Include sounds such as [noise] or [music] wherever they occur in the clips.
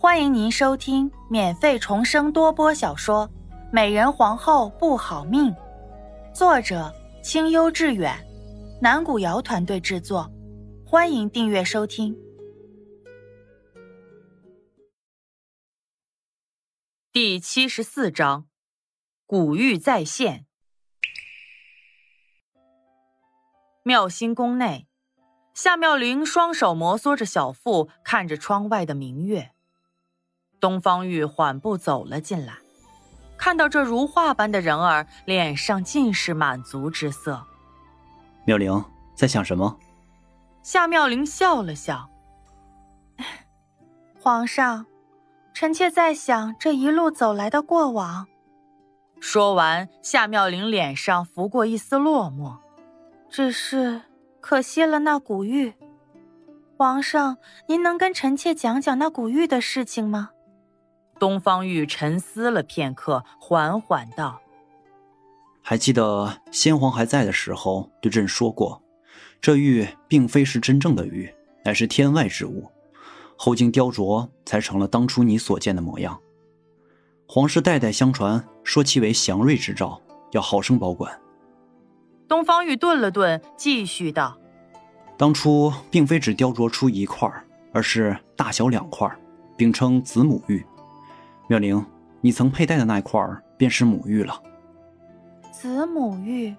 欢迎您收听免费重生多播小说《美人皇后不好命》，作者清幽致远，南古瑶团队制作。欢迎订阅收听。第七十四章，古玉再现。妙心宫内，夏妙玲双手摩挲着小腹，看着窗外的明月。东方玉缓步走了进来，看到这如画般的人儿，脸上尽是满足之色。妙龄在想什么？夏妙龄笑了笑：“ [laughs] 皇上，臣妾在想这一路走来的过往。”说完，夏妙龄脸上拂过一丝落寞，只是可惜了那古玉。皇上，您能跟臣妾讲讲那古玉的事情吗？东方玉沉思了片刻，缓缓道：“还记得先皇还在的时候，对朕说过，这玉并非是真正的玉，乃是天外之物，后经雕琢才成了当初你所见的模样。皇室代代相传，说其为祥瑞之兆，要好生保管。”东方玉顿了顿，继续道：“当初并非只雕琢出一块，而是大小两块，并称子母玉。”妙玲，你曾佩戴的那块儿便是母玉了。子母玉，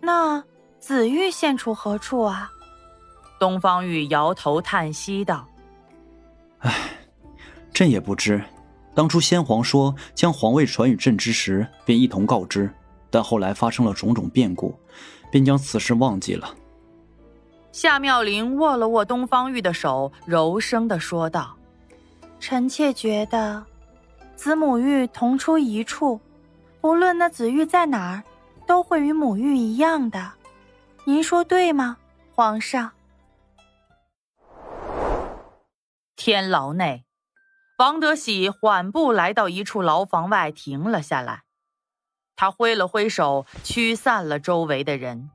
那子玉现处何处啊？东方玉摇头叹息道：“唉，朕也不知。当初先皇说将皇位传与朕之时，便一同告知，但后来发生了种种变故，便将此事忘记了。”夏妙玲握了握东方玉的手，柔声的说道。臣妾觉得，子母玉同出一处，无论那子玉在哪儿，都会与母玉一样的。您说对吗，皇上？天牢内，王德喜缓步来到一处牢房外，停了下来。他挥了挥手，驱散了周围的人。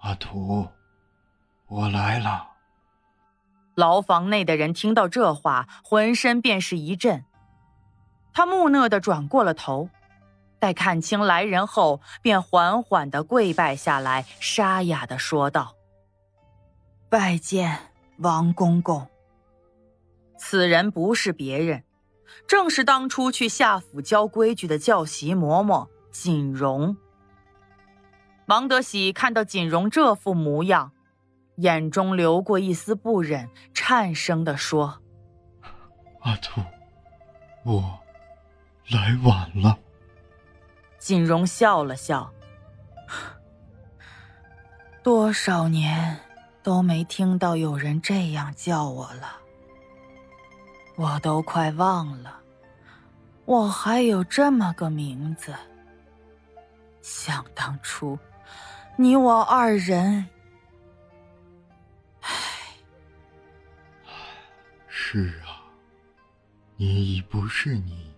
阿图，我来了。牢房内的人听到这话，浑身便是一震。他木讷的转过了头，待看清来人后，便缓缓的跪拜下来，沙哑的说道：“拜见王公公。”此人不是别人，正是当初去夏府教规矩的教习嬷嬷锦荣。王德喜看到锦荣这副模样。眼中流过一丝不忍，颤声的说：“阿兔，我来晚了。”锦荣笑了笑：“多少年都没听到有人这样叫我了，我都快忘了，我还有这么个名字。想当初，你我二人……”是啊，你已不是你，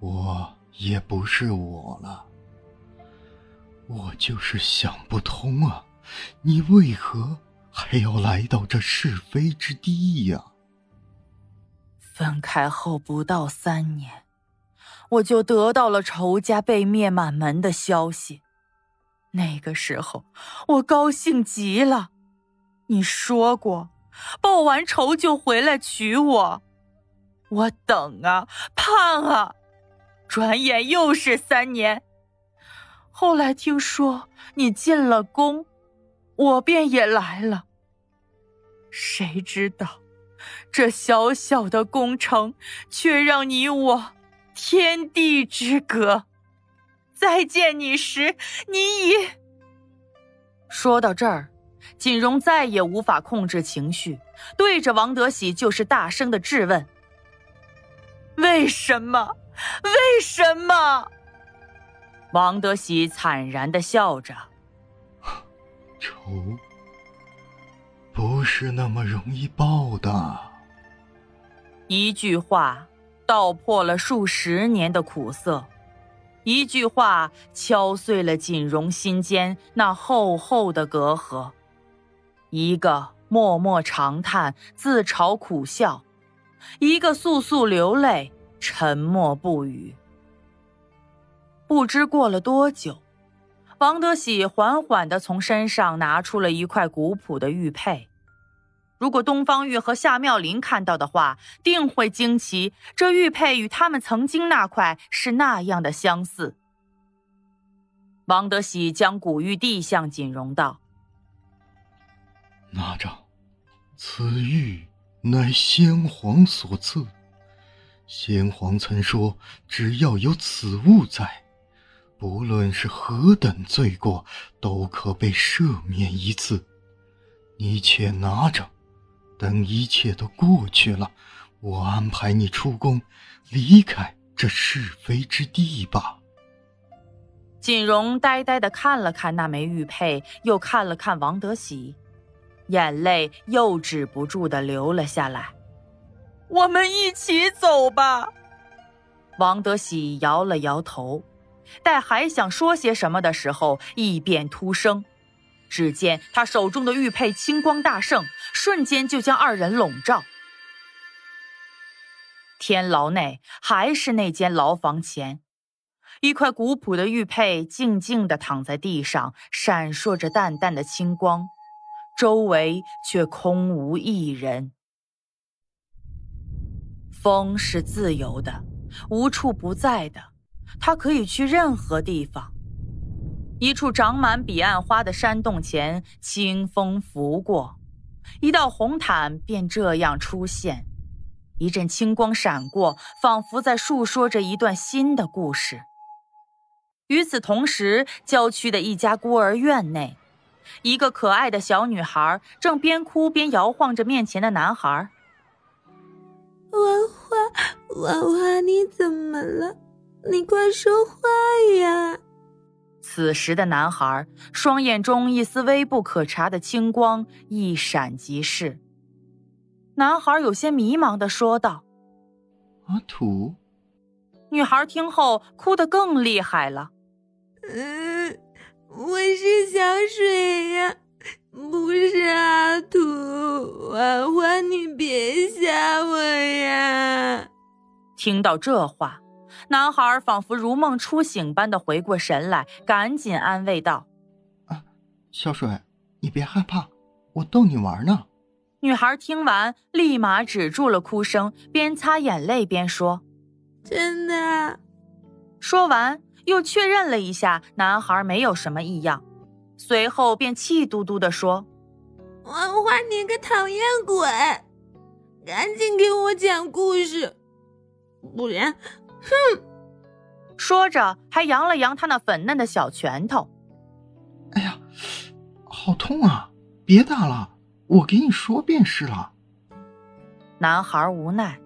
我也不是我了。我就是想不通啊，你为何还要来到这是非之地呀？分开后不到三年，我就得到了仇家被灭满门的消息。那个时候，我高兴极了。你说过。报完仇就回来娶我，我等啊盼啊，转眼又是三年。后来听说你进了宫，我便也来了。谁知道，这小小的宫城却让你我天地之隔。再见你时，你已……说到这儿。锦荣再也无法控制情绪，对着王德喜就是大声的质问：“为什么？为什么？”王德喜惨然的笑着：“仇不是那么容易报的。”一句话道破了数十年的苦涩，一句话敲碎了锦荣心间那厚厚的隔阂。一个默默长叹、自嘲苦笑，一个簌簌流泪，沉默不语。不知过了多久，王德喜缓缓地从身上拿出了一块古朴的玉佩。如果东方玉和夏妙林看到的话，定会惊奇，这玉佩与他们曾经那块是那样的相似。王德喜将古玉递向锦荣，道：“拿着，此玉乃先皇所赐。先皇曾说，只要有此物在，不论是何等罪过，都可被赦免一次。你且拿着。”等一切都过去了，我安排你出宫，离开这是非之地吧。锦荣呆呆的看了看那枚玉佩，又看了看王德喜，眼泪又止不住的流了下来。我们一起走吧。王德喜摇了摇头，待还想说些什么的时候，异变突生。只见他手中的玉佩青光大盛，瞬间就将二人笼罩。天牢内还是那间牢房前，一块古朴的玉佩静静地躺在地上，闪烁着淡淡的青光，周围却空无一人。风是自由的，无处不在的，它可以去任何地方。一处长满彼岸花的山洞前，清风拂过，一道红毯便这样出现，一阵青光闪过，仿佛在述说着一段新的故事。与此同时，郊区的一家孤儿院内，一个可爱的小女孩正边哭边摇晃着面前的男孩。万花，万花，你怎么了？你快说话呀！此时的男孩双眼中一丝微不可察的青光一闪即逝。男孩有些迷茫的说道：“阿土。”女孩听后哭得更厉害了。“嗯，我是小水呀，不是阿土。婉婉，你别吓我呀！”听到这话。男孩仿佛如梦初醒般的回过神来，赶紧安慰道：“啊，小水，你别害怕，我逗你玩呢。”女孩听完，立马止住了哭声，边擦眼泪边说：“真的。”说完，又确认了一下男孩没有什么异样，随后便气嘟嘟地说：“万花，你个讨厌鬼，赶紧给我讲故事，不然……”哼，说着还扬了扬他那粉嫩的小拳头。哎呀，好痛啊！别打了，我给你说便是了。男孩无奈，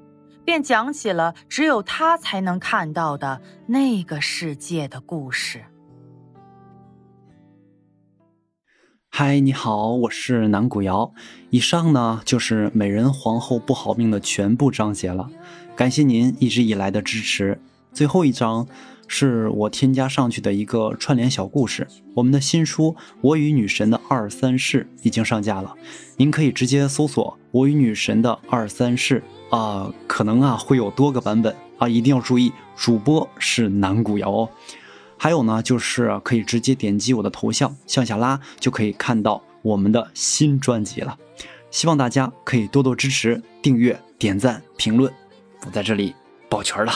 便讲起了只有他才能看到的那个世界的故事。嗨，你好，我是南古瑶。以上呢就是美人皇后不好命的全部章节了。感谢您一直以来的支持。最后一章是我添加上去的一个串联小故事。我们的新书《我与女神的二三事》已经上架了，您可以直接搜索“我与女神的二三事”啊，可能啊会有多个版本啊，一定要注意，主播是南古瑶哦。还有呢，就是可以直接点击我的头像向下拉，就可以看到我们的新专辑了。希望大家可以多多支持、订阅、点赞、评论。我在这里抱拳了。